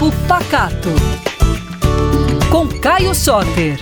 Papo Pacato. Com Caio Soter.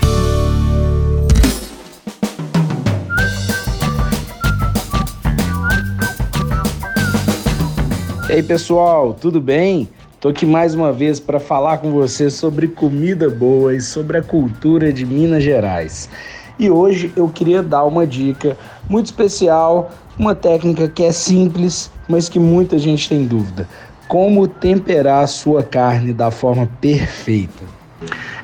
E aí pessoal, tudo bem? Tô aqui mais uma vez para falar com você sobre comida boa e sobre a cultura de Minas Gerais. E hoje eu queria dar uma dica muito especial, uma técnica que é simples, mas que muita gente tem dúvida. Como temperar a sua carne da forma perfeita.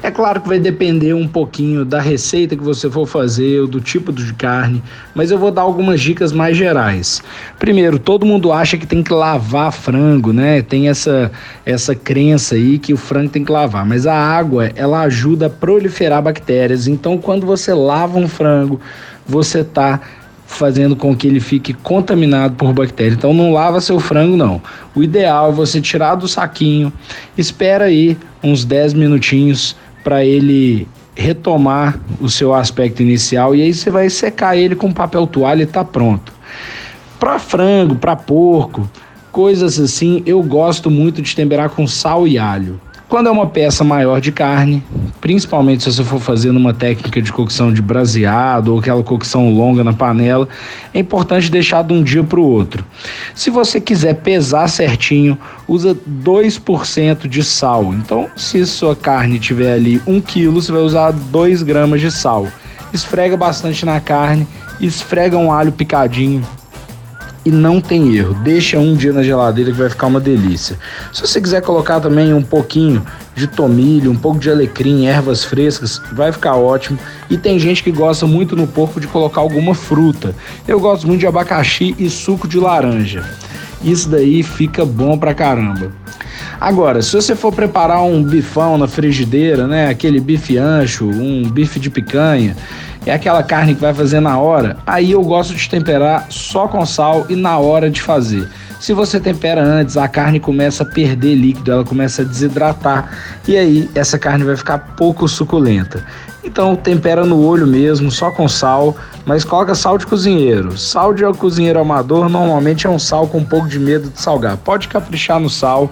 É claro que vai depender um pouquinho da receita que você for fazer, ou do tipo de carne, mas eu vou dar algumas dicas mais gerais. Primeiro, todo mundo acha que tem que lavar frango, né? Tem essa essa crença aí que o frango tem que lavar, mas a água, ela ajuda a proliferar bactérias. Então, quando você lava um frango, você tá fazendo com que ele fique contaminado por bactérias. Então não lava seu frango não. O ideal é você tirar do saquinho, espera aí uns 10 minutinhos para ele retomar o seu aspecto inicial e aí você vai secar ele com papel toalha e tá pronto. Para frango, para porco, coisas assim, eu gosto muito de temperar com sal e alho. Quando é uma peça maior de carne, principalmente se você for fazer numa técnica de cocção de braseado ou aquela cocção longa na panela, é importante deixar de um dia para o outro. Se você quiser pesar certinho, usa 2% de sal. Então, se sua carne tiver ali 1 kg, você vai usar 2 gramas de sal. Esfrega bastante na carne, esfrega um alho picadinho e não tem erro. Deixa um dia na geladeira que vai ficar uma delícia. Se você quiser colocar também um pouquinho de tomilho, um pouco de alecrim, ervas frescas, vai ficar ótimo. E tem gente que gosta muito no porco de colocar alguma fruta. Eu gosto muito de abacaxi e suco de laranja. Isso daí fica bom pra caramba. Agora, se você for preparar um bifão na frigideira, né, aquele bife ancho, um bife de picanha, é aquela carne que vai fazer na hora, aí eu gosto de temperar só com sal e na hora de fazer. Se você tempera antes, a carne começa a perder líquido, ela começa a desidratar e aí essa carne vai ficar pouco suculenta. Então tempera no olho mesmo, só com sal, mas coloca sal de cozinheiro. Sal de cozinheiro amador normalmente é um sal com um pouco de medo de salgar. Pode caprichar no sal.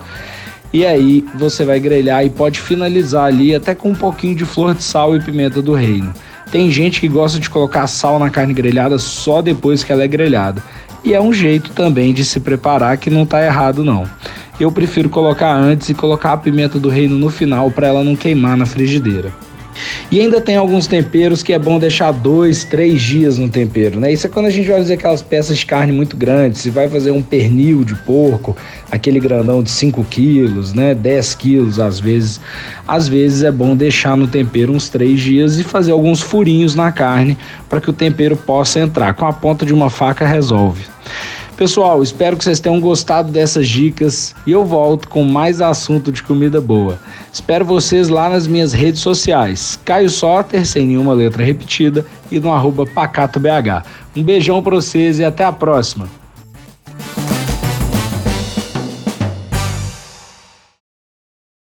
E aí você vai grelhar e pode finalizar ali até com um pouquinho de flor de sal e pimenta do reino. Tem gente que gosta de colocar sal na carne grelhada só depois que ela é grelhada. E é um jeito também de se preparar que não está errado não. Eu prefiro colocar antes e colocar a pimenta do reino no final para ela não queimar na frigideira. E ainda tem alguns temperos que é bom deixar dois, três dias no tempero, né? Isso é quando a gente vai fazer aquelas peças de carne muito grandes, se vai fazer um pernil de porco, aquele grandão de 5 quilos, né? 10 quilos às vezes. Às vezes é bom deixar no tempero uns três dias e fazer alguns furinhos na carne para que o tempero possa entrar. Com a ponta de uma faca resolve. Pessoal, espero que vocês tenham gostado dessas dicas e eu volto com mais assunto de comida boa. Espero vocês lá nas minhas redes sociais, Caio Soter, sem nenhuma letra repetida, e no arroba PacatoBH. Um beijão para vocês e até a próxima.